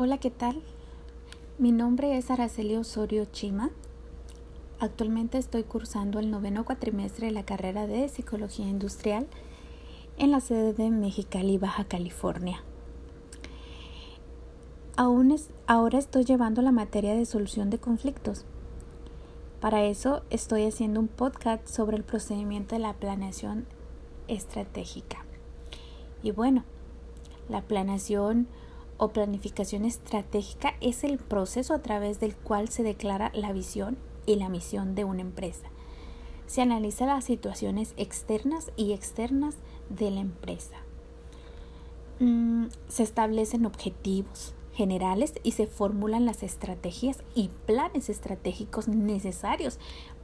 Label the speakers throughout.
Speaker 1: Hola, ¿qué tal? Mi nombre es Araceli Osorio Chima. Actualmente estoy cursando el noveno cuatrimestre de la carrera de Psicología Industrial en la sede de Mexicali, Baja California. Aún es, ahora estoy llevando la materia de solución de conflictos. Para eso estoy haciendo un podcast sobre el procedimiento de la planeación estratégica. Y bueno, la planeación o planificación estratégica es el proceso a través del cual se declara la visión y la misión de una empresa. Se analiza las situaciones externas y externas de la empresa. Mm, se establecen objetivos generales y se formulan las estrategias y planes estratégicos necesarios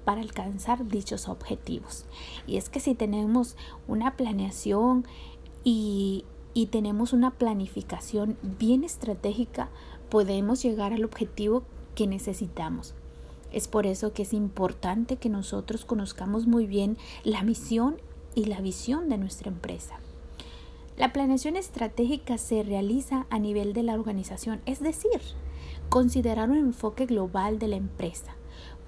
Speaker 1: para alcanzar dichos objetivos. Y es que si tenemos una planeación y, y tenemos una planificación bien estratégica, podemos llegar al objetivo que necesitamos. Es por eso que es importante que nosotros conozcamos muy bien la misión y la visión de nuestra empresa. La planeación estratégica se realiza a nivel de la organización, es decir, considerar un enfoque global de la empresa,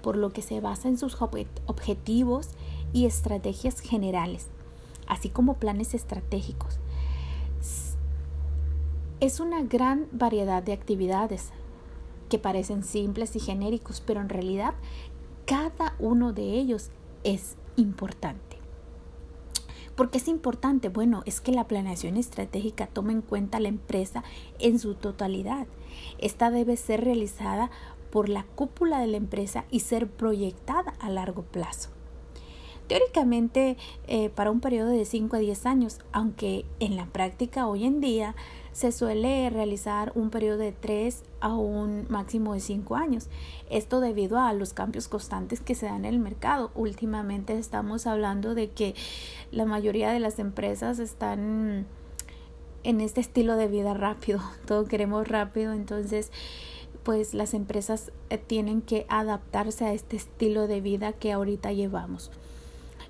Speaker 1: por lo que se basa en sus objetivos y estrategias generales, así como planes estratégicos es una gran variedad de actividades que parecen simples y genéricos, pero en realidad cada uno de ellos es importante. ¿Por qué es importante? Bueno, es que la planeación estratégica toma en cuenta la empresa en su totalidad. Esta debe ser realizada por la cúpula de la empresa y ser proyectada a largo plazo. Teóricamente, eh, para un periodo de 5 a 10 años, aunque en la práctica hoy en día se suele realizar un periodo de 3 a un máximo de 5 años. Esto debido a los cambios constantes que se dan en el mercado. Últimamente estamos hablando de que la mayoría de las empresas están en este estilo de vida rápido. Todo queremos rápido, entonces pues las empresas eh, tienen que adaptarse a este estilo de vida que ahorita llevamos.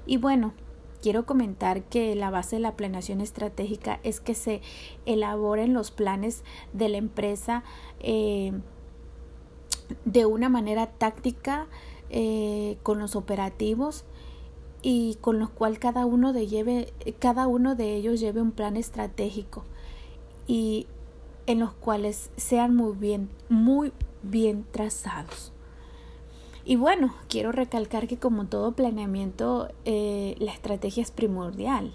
Speaker 1: Y bueno, quiero comentar que la base de la planeación estratégica es que se elaboren los planes de la empresa eh, de una manera táctica eh, con los operativos y con los cual cada uno de lleve cada uno de ellos lleve un plan estratégico y en los cuales sean muy bien muy bien trazados. Y bueno, quiero recalcar que como todo planeamiento, eh, la estrategia es primordial.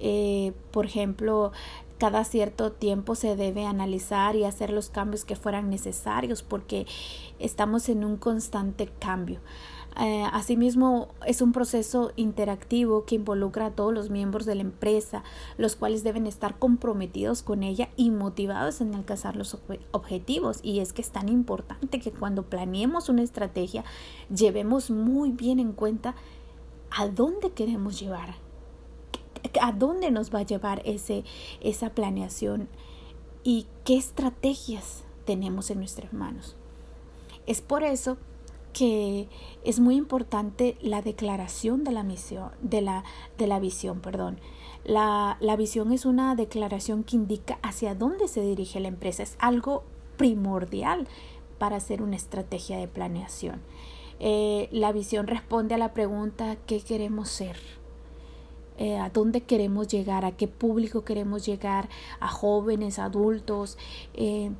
Speaker 1: Eh, por ejemplo, cada cierto tiempo se debe analizar y hacer los cambios que fueran necesarios porque estamos en un constante cambio. Eh, asimismo, es un proceso interactivo que involucra a todos los miembros de la empresa, los cuales deben estar comprometidos con ella y motivados en alcanzar los objetivos. Y es que es tan importante que cuando planeemos una estrategia, llevemos muy bien en cuenta a dónde queremos llevar, a dónde nos va a llevar ese, esa planeación y qué estrategias tenemos en nuestras manos. Es por eso es muy importante la declaración de la misión, de la, de la visión, perdón. La, la visión es una declaración que indica hacia dónde se dirige la empresa. Es algo primordial para hacer una estrategia de planeación. Eh, la visión responde a la pregunta ¿qué queremos ser? Eh, a dónde queremos llegar, a qué público queremos llegar, a jóvenes, adultos. Eh,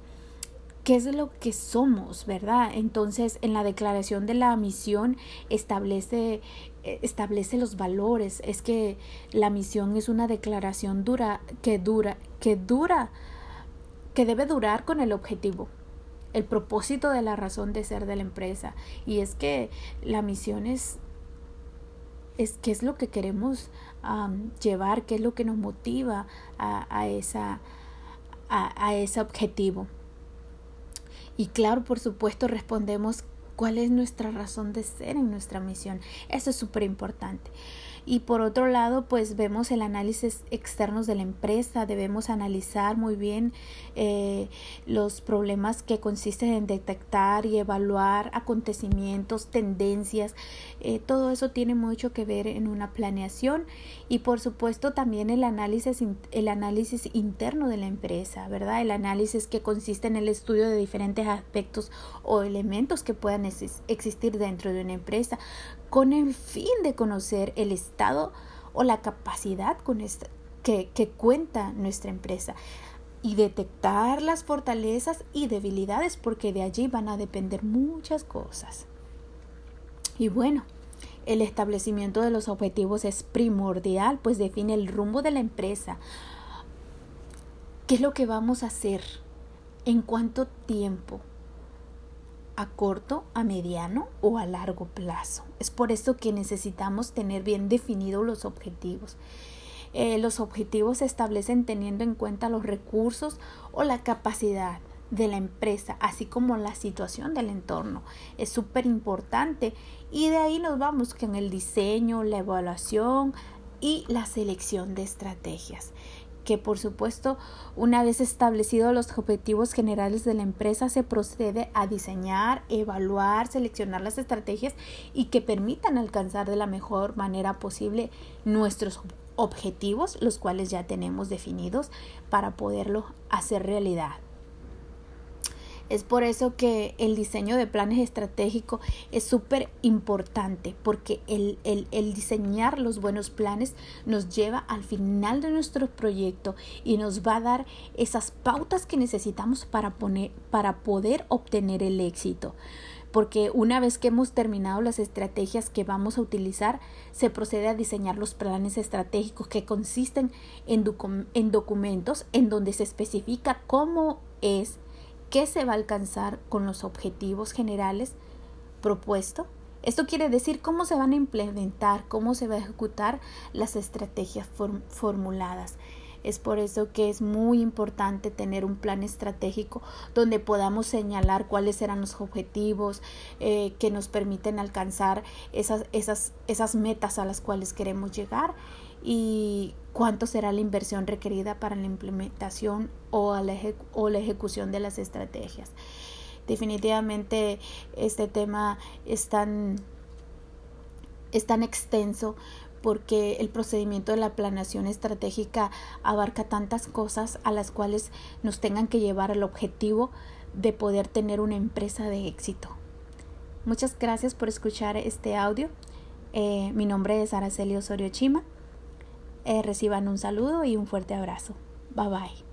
Speaker 1: qué es lo que somos, ¿verdad? Entonces, en la declaración de la misión establece eh, establece los valores, es que la misión es una declaración dura que dura que dura que debe durar con el objetivo, el propósito de la razón de ser de la empresa y es que la misión es es qué es lo que queremos llevar, qué es lo que nos motiva a, esa a ese objetivo. Y claro, por supuesto, respondemos cuál es nuestra razón de ser en nuestra misión. Eso es súper importante. Y por otro lado, pues vemos el análisis externos de la empresa, debemos analizar muy bien eh, los problemas que consisten en detectar y evaluar acontecimientos, tendencias, eh, todo eso tiene mucho que ver en una planeación y por supuesto también el análisis, el análisis interno de la empresa, ¿verdad? El análisis que consiste en el estudio de diferentes aspectos o elementos que puedan existir dentro de una empresa con el fin de conocer el estado o la capacidad con que, que cuenta nuestra empresa y detectar las fortalezas y debilidades porque de allí van a depender muchas cosas. Y bueno, el establecimiento de los objetivos es primordial, pues define el rumbo de la empresa. ¿Qué es lo que vamos a hacer? ¿En cuánto tiempo? A corto, a mediano o a largo plazo. Es por eso que necesitamos tener bien definidos los objetivos. Eh, los objetivos se establecen teniendo en cuenta los recursos o la capacidad de la empresa, así como la situación del entorno. Es súper importante y de ahí nos vamos con el diseño, la evaluación y la selección de estrategias que por supuesto una vez establecidos los objetivos generales de la empresa se procede a diseñar, evaluar, seleccionar las estrategias y que permitan alcanzar de la mejor manera posible nuestros objetivos, los cuales ya tenemos definidos para poderlo hacer realidad. Es por eso que el diseño de planes estratégicos es súper importante porque el, el, diseñar los buenos planes nos lleva al final de nuestro proyecto y nos va a dar esas pautas que necesitamos para, poner, para poder obtener el éxito. Porque una vez que hemos terminado las estrategias que vamos a utilizar, se procede a diseñar los planes estratégicos que consisten en, en documentos en donde se especifica cómo es qué se va a alcanzar con los objetivos generales propuestos. Esto quiere decir cómo se van a implementar, cómo se va a ejecutar las estrategias formuladas. Es por eso que es muy importante tener un plan estratégico donde podamos señalar cuáles serán los objetivos eh, que nos permiten alcanzar esas, esas, esas metas a las cuales queremos llegar y cuánto será la inversión requerida para la implementación o, la, ejecución de las estrategias. Definitivamente este tema es tan, es tan extenso porque el procedimiento de la planeación estratégica abarca tantas cosas a las cuales nos tengan que llevar al objetivo de poder tener una empresa de éxito. Muchas gracias por escuchar este audio. Eh, mi nombre es Araceli Osorio Chima. Eh, reciban un saludo y un fuerte abrazo. Bye bye.